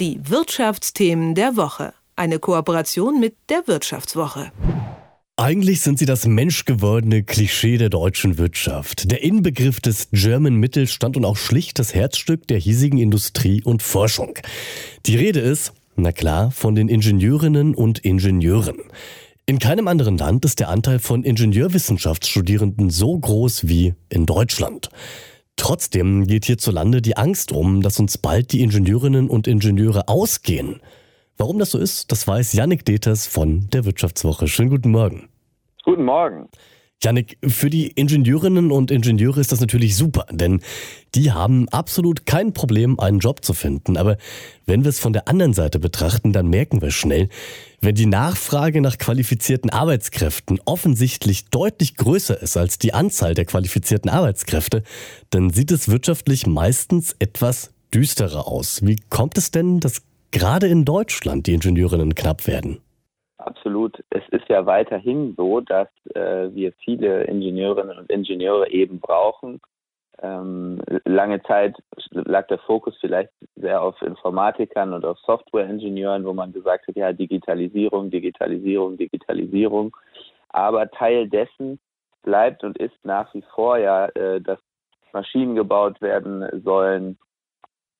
Die Wirtschaftsthemen der Woche. Eine Kooperation mit der Wirtschaftswoche. Eigentlich sind sie das menschgewordene Klischee der deutschen Wirtschaft, der Inbegriff des German Mittelstand und auch schlicht das Herzstück der hiesigen Industrie und Forschung. Die Rede ist, na klar, von den Ingenieurinnen und Ingenieuren. In keinem anderen Land ist der Anteil von Ingenieurwissenschaftsstudierenden so groß wie in Deutschland. Trotzdem geht hierzulande die Angst um, dass uns bald die Ingenieurinnen und Ingenieure ausgehen. Warum das so ist, das weiß Yannick Deters von der Wirtschaftswoche. Schönen guten Morgen. Guten Morgen. Janik, für die Ingenieurinnen und Ingenieure ist das natürlich super, denn die haben absolut kein Problem, einen Job zu finden. Aber wenn wir es von der anderen Seite betrachten, dann merken wir schnell, wenn die Nachfrage nach qualifizierten Arbeitskräften offensichtlich deutlich größer ist als die Anzahl der qualifizierten Arbeitskräfte, dann sieht es wirtschaftlich meistens etwas düsterer aus. Wie kommt es denn, dass gerade in Deutschland die Ingenieurinnen knapp werden? Absolut. Es ist ja weiterhin so, dass äh, wir viele Ingenieurinnen und Ingenieure eben brauchen. Ähm, lange Zeit lag der Fokus vielleicht sehr auf Informatikern und auf Softwareingenieuren, wo man gesagt hat, ja, Digitalisierung, Digitalisierung, Digitalisierung. Aber Teil dessen bleibt und ist nach wie vor ja, äh, dass Maschinen gebaut werden sollen,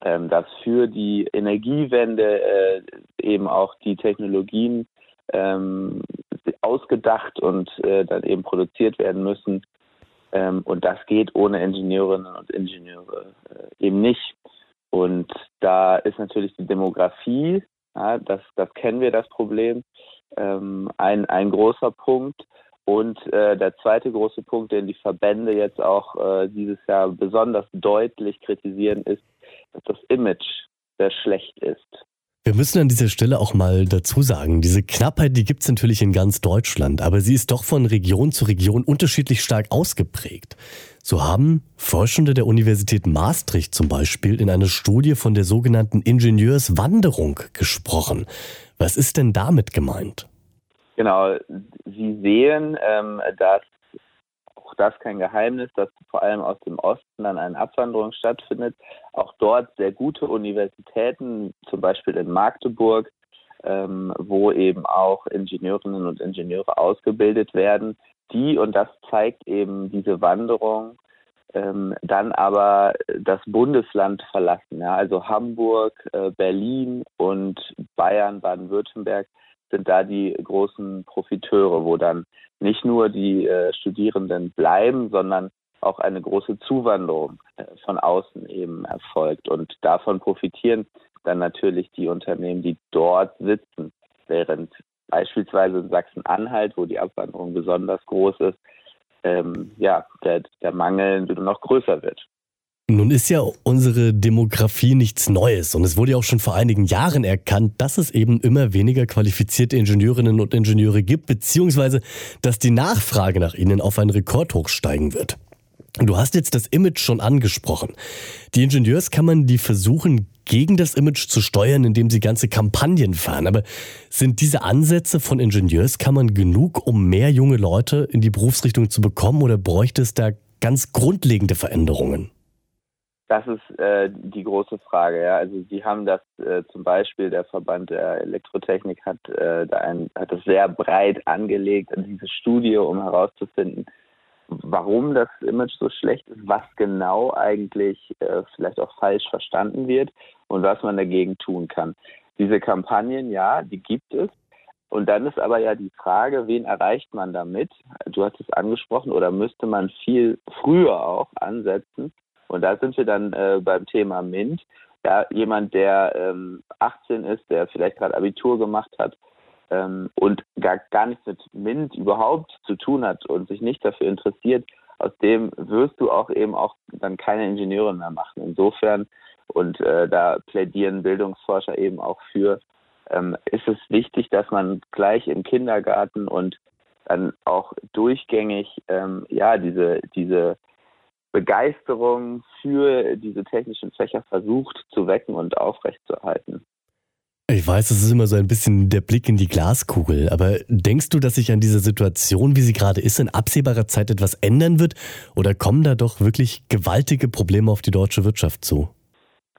ähm, dass für die Energiewende äh, eben auch die Technologien ähm, ausgedacht und äh, dann eben produziert werden müssen. Ähm, und das geht ohne Ingenieurinnen und Ingenieure äh, eben nicht. Und da ist natürlich die Demografie, ja, das, das kennen wir, das Problem, ähm, ein, ein großer Punkt. Und äh, der zweite große Punkt, den die Verbände jetzt auch äh, dieses Jahr besonders deutlich kritisieren, ist, dass das Image sehr schlecht ist. Wir müssen an dieser Stelle auch mal dazu sagen, diese Knappheit, die gibt es natürlich in ganz Deutschland, aber sie ist doch von Region zu Region unterschiedlich stark ausgeprägt. So haben Forschende der Universität Maastricht zum Beispiel in einer Studie von der sogenannten Ingenieurswanderung gesprochen. Was ist denn damit gemeint? Genau, Sie sehen, ähm, dass auch das kein Geheimnis, dass vor allem aus dem Osten dann eine Abwanderung stattfindet. Auch dort sehr gute Universitäten, zum Beispiel in Magdeburg, ähm, wo eben auch Ingenieurinnen und Ingenieure ausgebildet werden, die, und das zeigt eben diese Wanderung, ähm, dann aber das Bundesland verlassen. Ja? Also Hamburg, äh, Berlin und Bayern, Baden-Württemberg sind da die großen Profiteure, wo dann nicht nur die äh, Studierenden bleiben, sondern auch eine große Zuwanderung äh, von außen eben erfolgt. Und davon profitieren dann natürlich die Unternehmen, die dort sitzen, während beispielsweise in Sachsen-Anhalt, wo die Abwanderung besonders groß ist, ähm, ja, der, der Mangel noch größer wird. Nun ist ja unsere Demografie nichts Neues und es wurde ja auch schon vor einigen Jahren erkannt, dass es eben immer weniger qualifizierte Ingenieurinnen und Ingenieure gibt, beziehungsweise dass die Nachfrage nach ihnen auf einen Rekordhoch steigen wird. Du hast jetzt das Image schon angesprochen. Die Ingenieurskammern, die versuchen, gegen das Image zu steuern, indem sie ganze Kampagnen fahren. Aber sind diese Ansätze von Ingenieurskammern genug, um mehr junge Leute in die Berufsrichtung zu bekommen oder bräuchte es da ganz grundlegende Veränderungen? Das ist äh, die große Frage. Ja. Also Sie haben das äh, zum Beispiel, der Verband der Elektrotechnik hat, äh, da ein, hat das sehr breit angelegt, diese Studie, um herauszufinden, warum das Image so schlecht ist, was genau eigentlich äh, vielleicht auch falsch verstanden wird und was man dagegen tun kann. Diese Kampagnen, ja, die gibt es. Und dann ist aber ja die Frage, wen erreicht man damit? Du hast es angesprochen, oder müsste man viel früher auch ansetzen? Und da sind wir dann äh, beim Thema MINT. Ja, jemand, der ähm, 18 ist, der vielleicht gerade Abitur gemacht hat ähm, und gar, gar nichts mit MINT überhaupt zu tun hat und sich nicht dafür interessiert, aus dem wirst du auch eben auch dann keine Ingenieurin mehr machen. Insofern, und äh, da plädieren Bildungsforscher eben auch für, ähm, ist es wichtig, dass man gleich im Kindergarten und dann auch durchgängig ähm, ja diese diese Begeisterung für diese technischen Fächer versucht zu wecken und aufrechtzuerhalten. Ich weiß, das ist immer so ein bisschen der Blick in die Glaskugel, aber denkst du, dass sich an dieser Situation, wie sie gerade ist, in absehbarer Zeit etwas ändern wird? Oder kommen da doch wirklich gewaltige Probleme auf die deutsche Wirtschaft zu?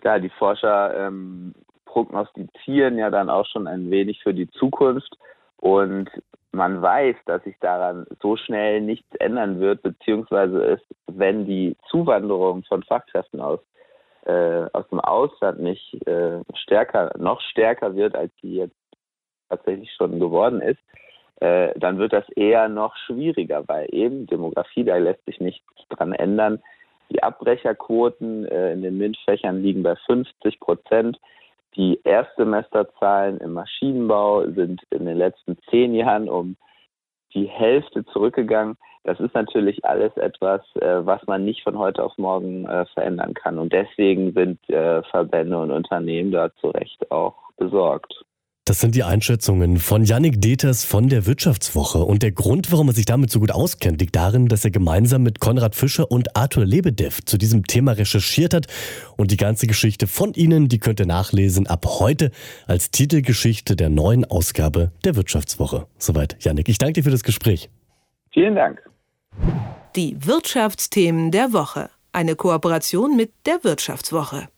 Ja, die Forscher ähm, prognostizieren ja dann auch schon ein wenig für die Zukunft und man weiß, dass sich daran so schnell nichts ändern wird, beziehungsweise es, wenn die Zuwanderung von Fachkräften aus äh, aus dem Ausland nicht äh, stärker, noch stärker wird, als sie jetzt tatsächlich schon geworden ist, äh, dann wird das eher noch schwieriger, weil eben Demografie, da lässt sich nichts dran ändern. Die Abbrecherquoten äh, in den MINT-Fächern liegen bei 50 Prozent. Die Erstsemesterzahlen im Maschinenbau sind in den letzten zehn Jahren um die Hälfte zurückgegangen. Das ist natürlich alles etwas, äh, was man nicht von heute auf morgen äh, verändern kann. Und deswegen sind äh, Verbände und Unternehmen da zu Recht auch besorgt. Das sind die Einschätzungen von Yannick Deters von der Wirtschaftswoche. Und der Grund, warum er sich damit so gut auskennt, liegt darin, dass er gemeinsam mit Konrad Fischer und Arthur Lebedev zu diesem Thema recherchiert hat. Und die ganze Geschichte von ihnen, die könnt ihr nachlesen ab heute als Titelgeschichte der neuen Ausgabe der Wirtschaftswoche. Soweit, Yannick. Ich danke dir für das Gespräch. Vielen Dank. Die Wirtschaftsthemen der Woche. Eine Kooperation mit der Wirtschaftswoche.